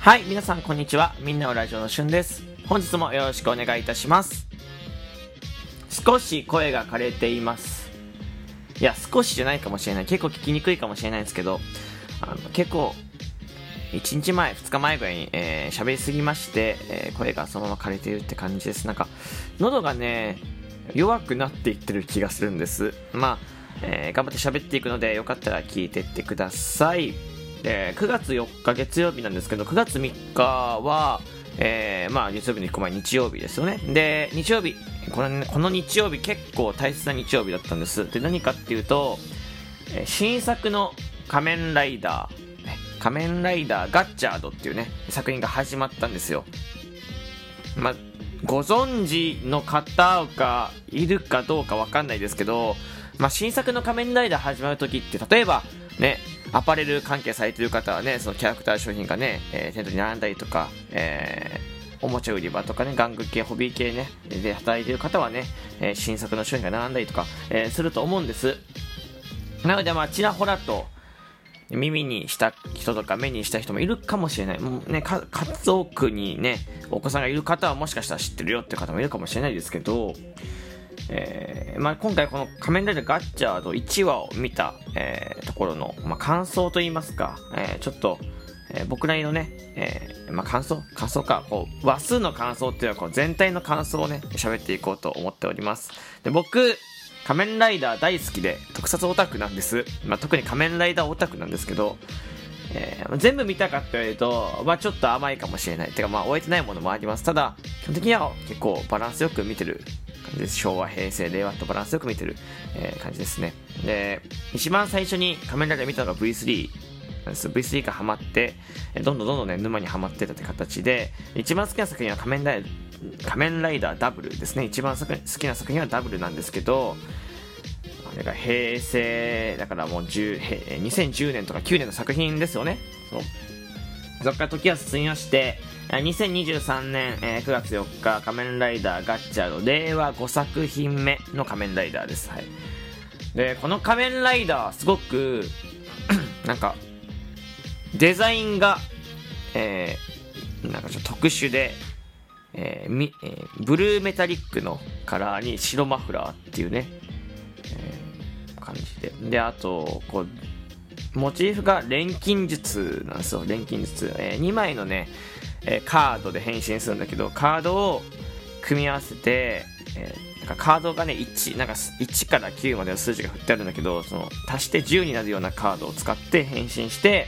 はい、皆さんこんにちは。みんなのラジオのしゅんです。本日もよろしくお願いいたします。少し声が枯れています。いや、少しじゃないかもしれない。結構聞きにくいかもしれないんですけど、あの結構、1日前、2日前ぐらいに、えー喋りすぎまして、えー声がそのまま枯れているって感じです。なんか、喉がね、弱くなっていってる気がするんです。まあ、えー頑張って喋っていくので、よかったら聞いてってください。で9月4日月曜日なんですけど、9月3日は、えーまあ、月曜日の1個前、日曜日ですよね。で、日曜日、このこの日曜日、結構大切な日曜日だったんです。で、何かっていうと、え新作の仮面ライダー、仮面ライダーガッチャードっていうね、作品が始まったんですよ。まあ、ご存知の方がいるかどうかわかんないですけど、まあ、新作の仮面ライダー始まるときって、例えば、ね、アパレル関係されてる方はね、そのキャラクター商品がね、えー店頭に並んだりとか、えーおもちゃ売り場とかね、玩具系、ホビー系ね、で働いてる方はね、えー新作の商品が並んだりとか、えーすると思うんです。なので、まあ、ちらほらと、耳にした人とか目にした人もいるかもしれない。もうね、家族にね、お子さんがいる方はもしかしたら知ってるよって方もいるかもしれないですけど、えーまあ、今回この仮面ライダーガッチャード1話を見た、えーところの、まあ、感想といいますか、えーちょっと、えー僕なりのね、えーまあ、感想感想か、こう、話数の感想っていうのはこう全体の感想をね、喋っていこうと思っております。で、僕、仮面ライダー大好きで特撮オタクなんです。まあ、特に仮面ライダーオタクなんですけど、えー全部見たかって言われると、まあ、ちょっと甘いかもしれない。てか、まあ、終えてないものもあります。ただ、基本的には結構バランスよく見てる感じです。昭和、平成、令和とバランスよく見てる、えー感じですね。で、一番最初に仮面ライダー見たのが V3 なんです。V3 がハマって、どんどんどんどんね、沼にはまってたって形で、一番好きな作品は仮面ライダー、仮面ライダーダブルですね。一番好きな作品はダブルなんですけど、あれが平成、だからもう10へ2010年とか9年の作品ですよね。そう。そこから時は進みまして、えー2023年、えー9月4日、仮面ライダーガッチャード、令和5作品目の仮面ライダーです。はい。で、この仮面ライダー、すごく、なんか、デザインが、えーなんかちょっと特殊で、えーみえーブルーメタリックのカラーに白マフラーっていうね、感じで。で、あと、こう、モチーフが錬金術なんですよ、錬金術。え2枚のね、えーカードで変身するんだけど、カードを組み合わせて、えーなんかカードがね、1、なんか1から9までの数字が振ってあるんだけど、その、足して10になるようなカードを使って変身して、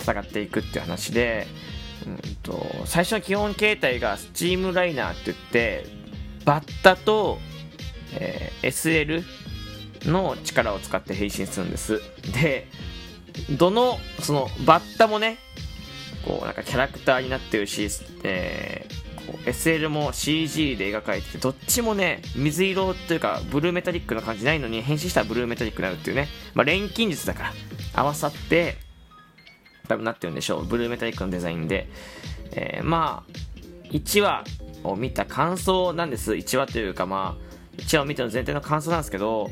戦っていくっていう話で、うんと、最初の基本形態がスチームライナーって言って、バッタと、えー SL の力を使って変身するんです。で、どの、その、バッタもね、こう、なんかキャラクターになってるし、えーこう SL も CG で描かれてて、どっちもね、水色っていうか、ブルーメタリックな感じないのに、変身したらブルーメタリックになるっていうね、まあ、錬金術だから、合わさって、多分なってるんでしょう。ブルーメタリックのデザインで。えーまあ、1話を見た感想なんです。1話というかまあ、1話を見ての全体の感想なんですけど、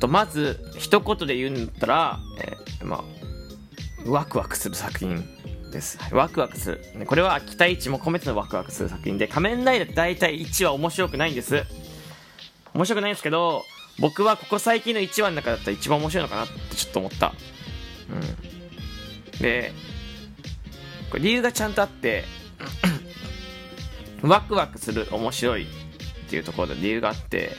と、まず、一言で言うんだったら、えーまあ、ワクワクする作品です。ワクワクする。これは期待値も込めてのワクワクする作品で、仮面ライダーって大体1話面白くないんです。面白くないんですけど、僕はここ最近の1話の中だったら一番面白いのかなってちょっと思った。うん。で、これ理由がちゃんとあって、ワクワクする面白いっていうところで理由があって、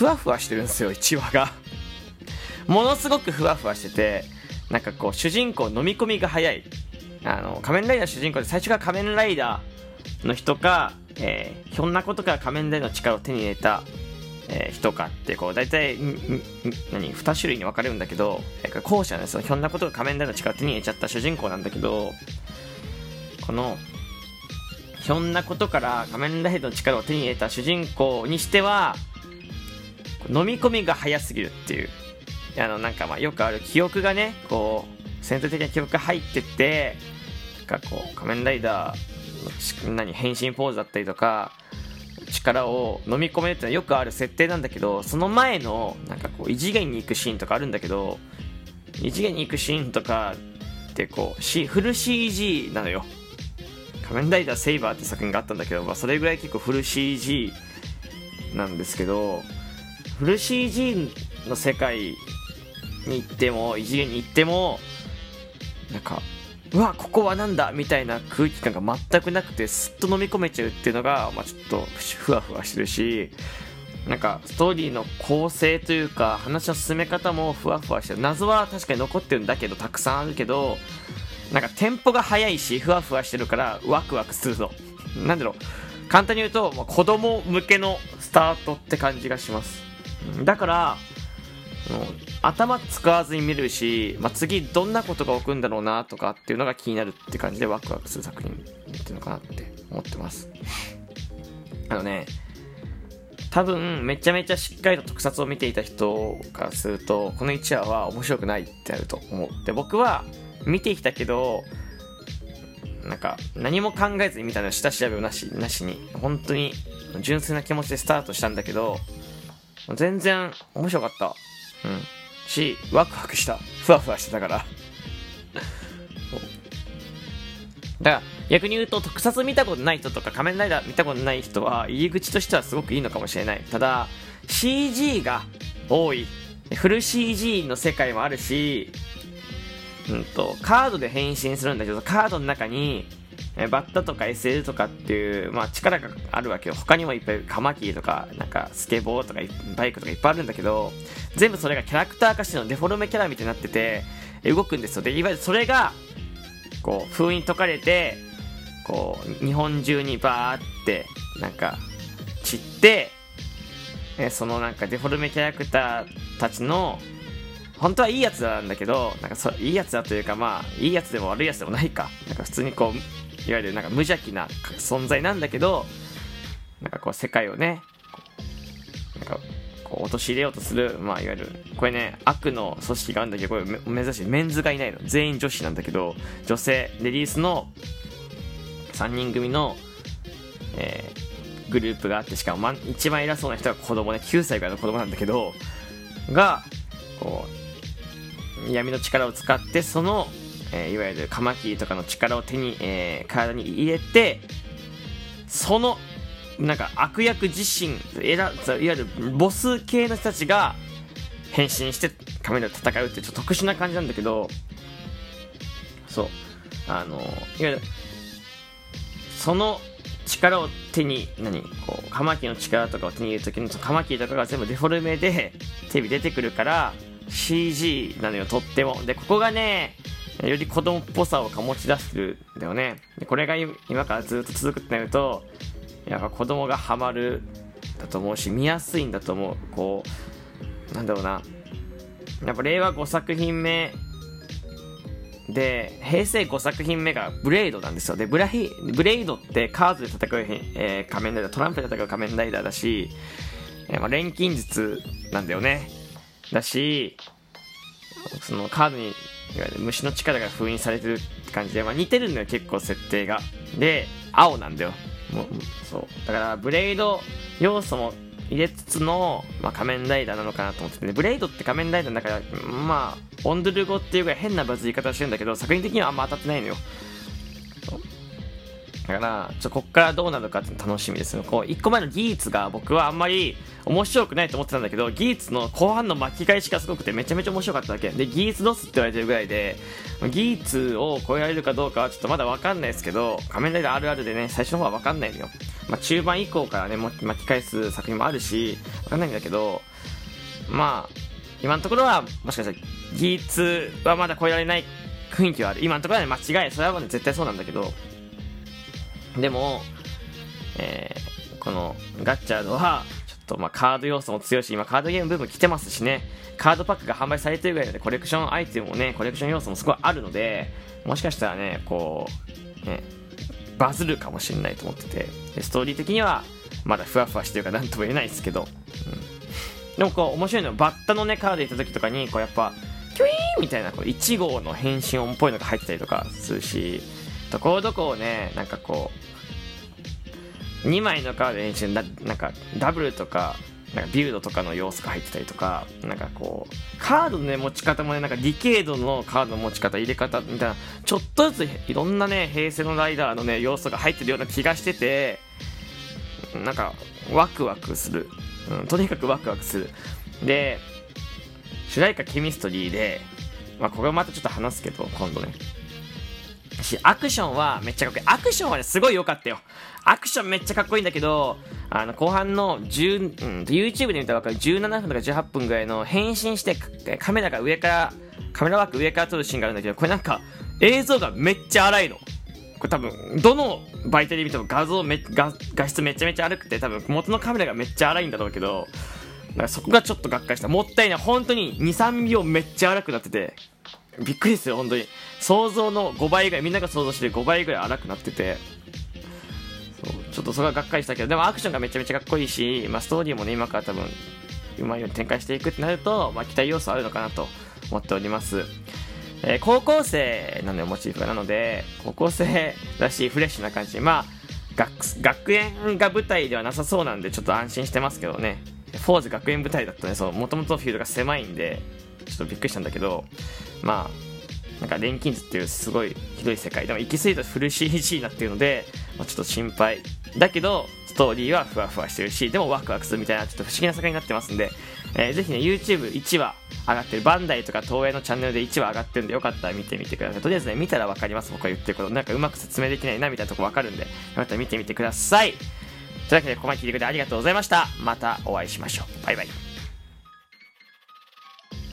ふわふわしてるんですよ、1話が。ものすごくふわふわしてて、なんかこう、主人公飲み込みが早い。あの、仮面ライダー主人公で最初から仮面ライダーの人か、えーひょんなことから仮面ライダーの力を手に入れた、えー人かって、こう、大体、何、二種類に分かれるんだけど、後者ですよ。ひょんなことが仮面ライダーの力を手に入れちゃった主人公なんだけど、この、ひょんなことから仮面ライダーの力を手に入れた主人公にしては、飲み込みが早すぎるっていう。あの、なんかまあよくある記憶がね、こう、戦闘的な記憶が入ってて、なんかこう、仮面ライダーのち何、変身ポーズだったりとか、力を飲み込めるってのはよくある設定なんだけど、その前の、なんかこう、異次元に行くシーンとかあるんだけど、異次元に行くシーンとかってこう、C、フル CG なのよ仮面ライダーセイバーって作品があったんだけど、まあ、それぐらい結構フル CG なんですけどフル CG の世界に行っても異次元に行ってもなんかうわここはなんだみたいな空気感が全くなくてすっと飲み込めちゃうっていうのが、まあ、ちょっとふわふわしてるしなんかストーリーの構成というか話の進め方もふわふわしてる。謎は確かに残ってるんだけどたくさんあるけどなんかテンポが速いしふわふわしてるからワクワクするのなんだろう。簡単に言うと、まあ、子供向けのスタートって感じがします。だから頭使わずに見れるし、まあ、次どんなことが起こるんだろうなとかっていうのが気になるって感じでワクワクする作品っていうのかなって思ってます。あのね多分めちゃめちゃしっかりと特撮を見ていた人からするとこの1話は面白くないってなると思う。で僕は見てきたけどなんか何も考えずに見たのよ。下調べをなしなしに。本当に純粋な気持ちでスタートしたんだけど全然面白かった。うん。しワクワクした。ふわふわしてたから。だから逆に言うと特撮見たことない人とか仮面ライダー見たことない人は入り口としてはすごくいいのかもしれない。ただ CG が多い。フル CG の世界もあるしうんと、カードで変身するんだけど、カードの中に、えバッタとか SL とかっていう、まあ、力があるわけよ。他にもいっぱいカマキリとか、なんかスケボーとかバイクとかいっぱいあるんだけど、全部それがキャラクター化してのデフォルメキャラみたいになってて、動くんですよ。で、いわゆるそれが、こう、封印解かれて、こう、日本中にバーって、なんか、散って、えそのなんかデフォルメキャラクターたちの本当はいいやつなんだけど、なんかそいいやつだというか、まあ、いいやつでも悪いやつでもないか。なんか普通にこう、いわゆるなんか無邪気な存在なんだけど、なんかこう世界をね、なんかこう陥れようとする、まあいわゆる、これね、悪の組織があるんだけど、これ珍しい。メンズがいないの。全員女子なんだけど、女性、レディースの3人組の、えー、グループがあって、しかも、ま、一番偉そうな人が子供ね、9歳ぐらいの子供なんだけど、が、こう、闇の力を使ってその、えー、いわゆるカマキリとかの力を手に、えー、体に入れてそのなんか悪役自身いわゆるボス系の人たちが変身して仮面ライダー戦うってちょっと特殊な感じなんだけどそうあのいわゆるその力を手に何こうカマキリの力とかを手に入れる時のカマキリとかが全部デフォルメでテレビ出てくるから CG なのよ、とっても。で、ここがね、より子供っぽさを醸し出してるんだよね。で、これが今からずっと続くってなると、やっぱ子供がハマるだと思うし、見やすいんだと思う。こう、なんだろうな。やっぱ令和5作品目で、平成5作品目がブレイドなんですよ。で、ブラヒブレイドってカードで戦う、えー、仮面ライダー、トランプで戦う仮面ライダーだし、えー、まあ、錬金術なんだよね。だし、そのカードに、いわゆる虫の力が封印されてるって感じで、まあ、似てるのよ、結構設定が。で、青なんだよ。もう、そう。だから、ブレイド要素も入れつつの、まあ、仮面ライダーなのかなと思ってて、ね、ブレイドって仮面ライダーだから、まあ、オンドゥル語っていうぐらい変なバズり方してるんだけど、作品的にはあんま当たってないのよ。だから、ちょこっからどうなるかって楽しみですよこう、1個前のギーツが僕はあんまり面白くないと思ってたんだけど、ギーツの後半の巻き返しがすごくてめちゃめちゃ面白かっただけ。で、ギーツロスって言われてるぐらいで、ギーツを超えられるかどうかはちょっとまだわかんないですけど、仮面ライダーあるあるでね、最初の方はわかんないのよ。まあ、中盤以降からね、巻き返す作品もあるし、わかんないんだけど、まあ、今のところは、もしかしたら、ギーツはまだ超えられない雰囲気はある。今のところはね、間違い、それはね、絶対そうなんだけど、でも、えー、このガッチャードは、ちょっとまあカード要素も強いし、今カードゲームブーム来てますしね、カードパックが販売されてるぐらいのでコレクションアイテムもね、コレクション要素もすごいあるので、もしかしたらね、こう、ね、バズるかもしれないと思ってて、ストーリー的にはまだふわふわしてるかなんとも言えないですけど、うん、でもこう面白いのはバッタのね、カード行った時とかに、こうやっぱ、キュイーンみたいなこう1号の変身音っぽいのが入ってたりとかするし、ところどころね、なんかこう、2枚のカード変身だ、なんかダブルとかなんかビルドとかの要素が入ってたりとか、なんかこう、カードのね、持ち方もね、なんかディケードのカードの持ち方、入れ方みたいな、ちょっとずついろんなね、平成のライダーのね、要素が入ってるような気がしてて、なんか、ワクワクする。うん、とにかくワクワクする。で、主題歌ケミストリーで、まあ、これまたちょっと話すけど、今度ね。し、アクションはめっちゃかっこいい。アクションはね、すごい良かったよ。アクションめっちゃかっこいいんだけど、あの、後半の10、うん、YouTube で見たら分かる17分とか18分ぐらいの変身してカメラが上から、カメラワーク上から撮るシーンがあるんだけど、これなんか映像がめっちゃ荒いの。これ多分、どの媒体で見ても画像め、画画質めちゃめちゃ荒くて、多分元のカメラがめっちゃ荒いんだろうけど、そこがちょっとがっかりした。もったいない。本当に2、3秒めっちゃ荒くなってて、びっくりですよ、本当に。想像の5倍ぐらい、みんなが想像してる5倍ぐらい荒くなってて、そうちょっとそれはがっかりしたけど、でもアクションがめちゃめちゃかっこいいし、まあ、ストーリーもね、今から多分、うまいように展開していくってなると、まあ、期待要素あるのかなと思っております。えー、高校生なのよ、モチーフが。なので、高校生らしいフレッシュな感じ。まあ、学、学園が舞台ではなさそうなんで、ちょっと安心してますけどね。フォーズ学園舞台だとね、そう、もともとフィールドが狭いんで、ちょっとびっくりしたんだけど、まあ、なんか錬金術っていうすごいひどい世界。でも行き過ぎるとフル CG になってるので、まあ、ちょっと心配。だけど、ストーリーはふわふわしてるし、でもワクワクするみたいなちょっと不思議な世界になってますんで、えー、ぜひね、YouTube1 話上がってる、バンダイとか東映のチャンネルで1話上がってるんで、よかったら見てみてください。とりあえずね、見たらわかります。僕が言ってること。なんかうまく説明できないな、みたいなとこわかるんで、よかったら見てみてください。というわけで、ここまで聞いてくれてありがとうございました。またお会いしましょう。バイバイ。